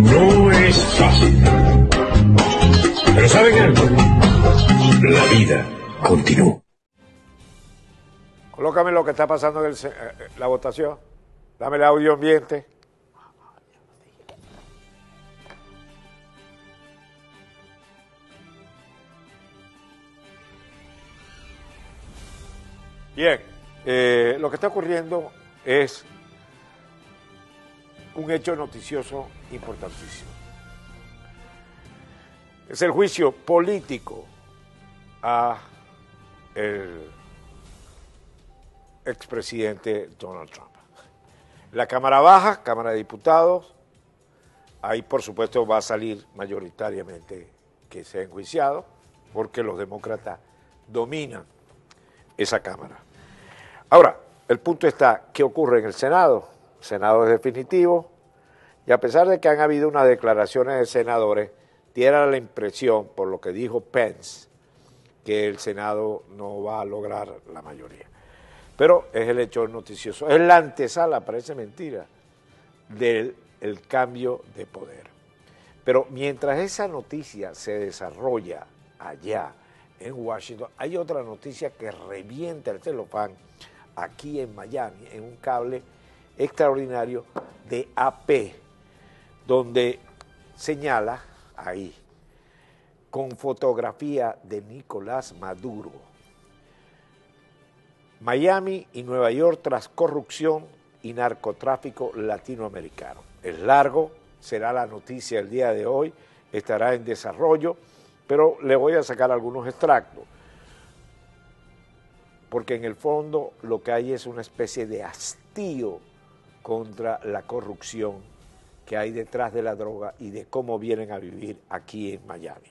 No es fácil. Pero ¿saben algo? La vida continúa. Colócame lo que está pasando en el eh, eh, la votación. Dame el audio ambiente. Bien, eh, lo que está ocurriendo es un hecho noticioso importantísimo. Es el juicio político a el expresidente Donald Trump. La Cámara Baja, Cámara de Diputados, ahí por supuesto va a salir mayoritariamente que sea enjuiciado, porque los demócratas dominan esa Cámara. Ahora, el punto está, ¿qué ocurre en el Senado? Senado es definitivo, y a pesar de que han habido unas declaraciones de senadores, diera la impresión, por lo que dijo Pence, que el Senado no va a lograr la mayoría. Pero es el hecho noticioso, es la antesala, parece mentira, del el cambio de poder. Pero mientras esa noticia se desarrolla allá en Washington, hay otra noticia que revienta el celofán aquí en Miami, en un cable extraordinario de AP, donde señala ahí, con fotografía de Nicolás Maduro, Miami y Nueva York tras corrupción y narcotráfico latinoamericano. Es largo, será la noticia el día de hoy, estará en desarrollo, pero le voy a sacar algunos extractos, porque en el fondo lo que hay es una especie de hastío contra la corrupción que hay detrás de la droga y de cómo vienen a vivir aquí en Miami.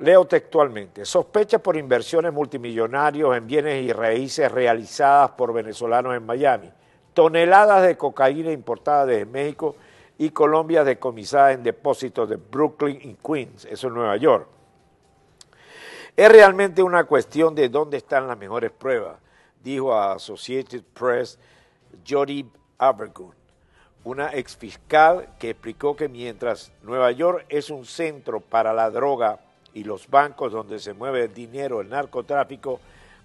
Leo textualmente, sospecha por inversiones multimillonarios en bienes y raíces realizadas por venezolanos en Miami, toneladas de cocaína importada desde México y Colombia decomisada en depósitos de Brooklyn y Queens, eso es Nueva York. Es realmente una cuestión de dónde están las mejores pruebas, dijo a Associated Press Jody Abergun, una exfiscal que explicó que mientras Nueva York es un centro para la droga y los bancos donde se mueve el dinero, el narcotráfico,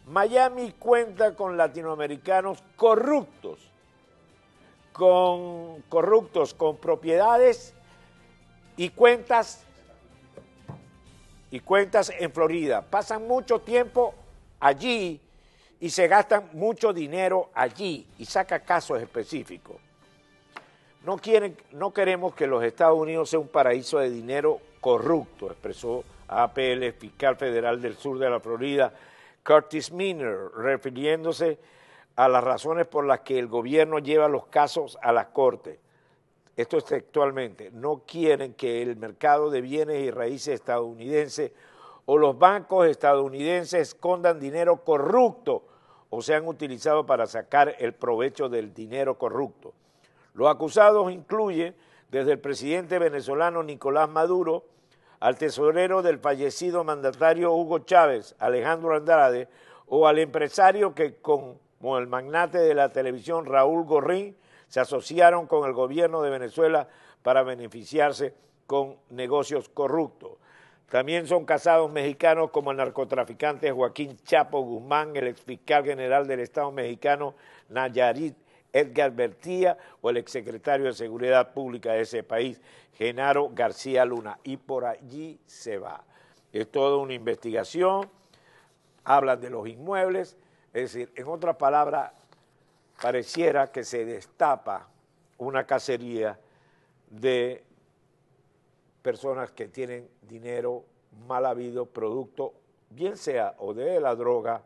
Miami cuenta con latinoamericanos corruptos, con corruptos, con propiedades y cuentas y cuentas en Florida. Pasan mucho tiempo allí y se gastan mucho dinero allí y saca casos específicos. No, quieren, no queremos que los Estados Unidos sea un paraíso de dinero corrupto, expresó APL, fiscal federal del sur de la Florida, Curtis Miner, refiriéndose a las razones por las que el gobierno lleva los casos a las cortes. Esto es textualmente, no quieren que el mercado de bienes y raíces estadounidense o los bancos estadounidenses escondan dinero corrupto o sean utilizados para sacar el provecho del dinero corrupto. Los acusados incluyen desde el presidente venezolano Nicolás Maduro al tesorero del fallecido mandatario Hugo Chávez, Alejandro Andrade, o al empresario que como el magnate de la televisión Raúl Gorrín se asociaron con el gobierno de Venezuela para beneficiarse con negocios corruptos. También son casados mexicanos como el narcotraficante Joaquín Chapo Guzmán, el exfiscal general del Estado mexicano Nayarit Edgar Bertía o el exsecretario de Seguridad Pública de ese país, Genaro García Luna. Y por allí se va. Es toda una investigación, hablan de los inmuebles, es decir, en otras palabras, pareciera que se destapa una cacería de personas que tienen dinero mal habido, producto, bien sea o de la droga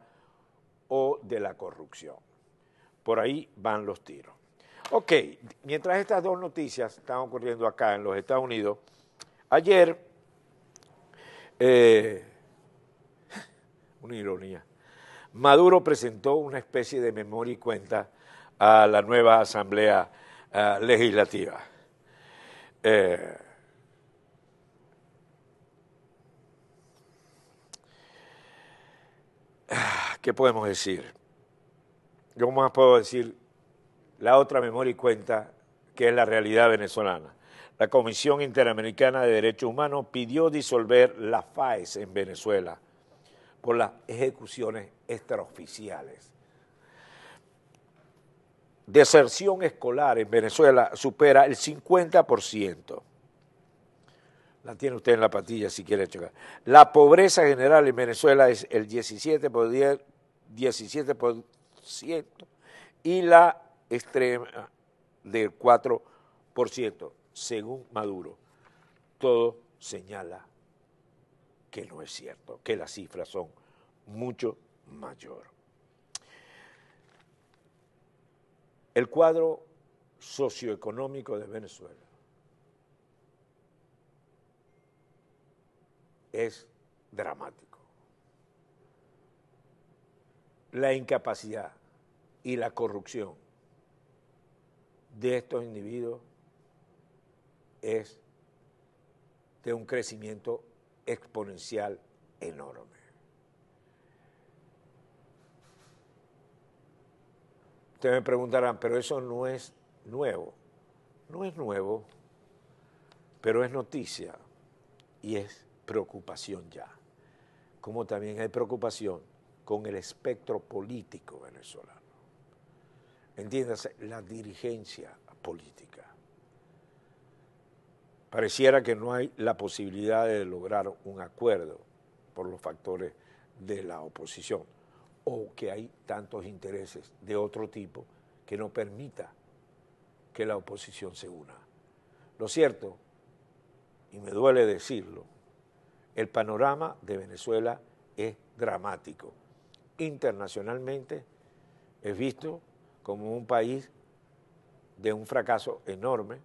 o de la corrupción. Por ahí van los tiros. Ok, mientras estas dos noticias están ocurriendo acá en los Estados Unidos, ayer, eh, una ironía, Maduro presentó una especie de memoria y cuenta a la nueva Asamblea uh, Legislativa. Eh, ¿Qué podemos decir? Yo más puedo decir, la otra memoria y cuenta que es la realidad venezolana. La Comisión Interamericana de Derechos Humanos pidió disolver la FAES en Venezuela por las ejecuciones extraoficiales. Deserción escolar en Venezuela supera el 50%. La tiene usted en la patilla si quiere checar. La pobreza general en Venezuela es el 17 por 10, 17% y la extrema del 4%, según Maduro. Todo señala que no es cierto, que las cifras son mucho mayor. El cuadro socioeconómico de Venezuela es dramático. La incapacidad y la corrupción de estos individuos es de un crecimiento exponencial enorme. Ustedes me preguntarán, pero eso no es nuevo. No es nuevo, pero es noticia y es preocupación ya. Como también hay preocupación con el espectro político venezolano. Entiéndase, la dirigencia política. Pareciera que no hay la posibilidad de lograr un acuerdo por los factores de la oposición o que hay tantos intereses de otro tipo que no permita que la oposición se una. Lo cierto, y me duele decirlo, el panorama de Venezuela es dramático. Internacionalmente es visto como un país de un fracaso enorme,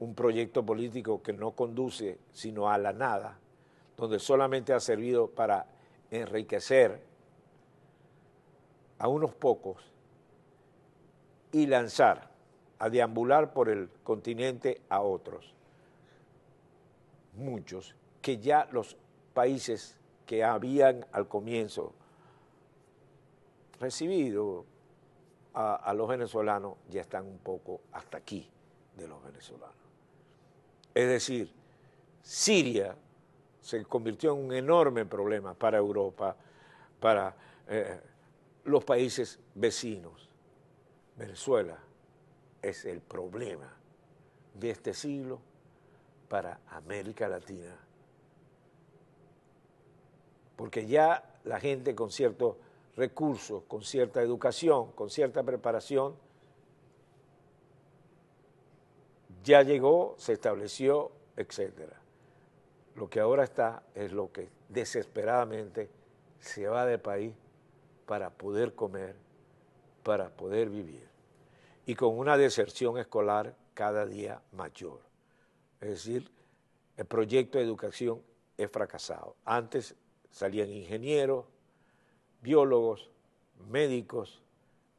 un proyecto político que no conduce sino a la nada, donde solamente ha servido para enriquecer a unos pocos y lanzar, a deambular por el continente a otros, muchos, que ya los países que habían al comienzo recibido a, los venezolanos ya están un poco hasta aquí de los venezolanos. Es decir, Siria se convirtió en un enorme problema para Europa, para eh, los países vecinos. Venezuela es el problema de este siglo para América Latina. Porque ya la gente con ciertos recursos, con cierta educación, con cierta preparación, ya llegó, se estableció, etc. Lo que ahora está es lo que desesperadamente se va del país para poder comer, para poder vivir. Y con una deserción escolar cada día mayor. Es decir, el proyecto de educación es fracasado. Antes salían ingenieros, biólogos, médicos,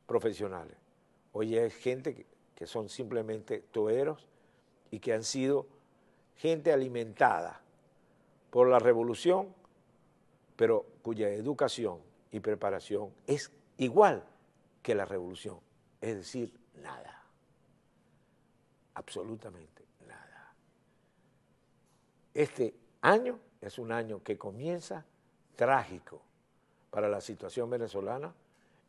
profesionales. Hoy hay gente que son simplemente toeros y que han sido gente alimentada por la revolución, pero cuya educación y preparación es igual que la revolución, es decir, nada, absolutamente nada. Este año es un año que comienza trágico para la situación venezolana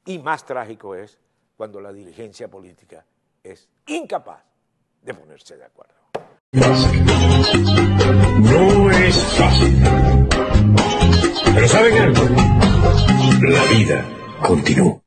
y más trágico es cuando la dirigencia política es incapaz de ponerse de acuerdo. No es fácil. Pero ¿saben algo? La vida continúa.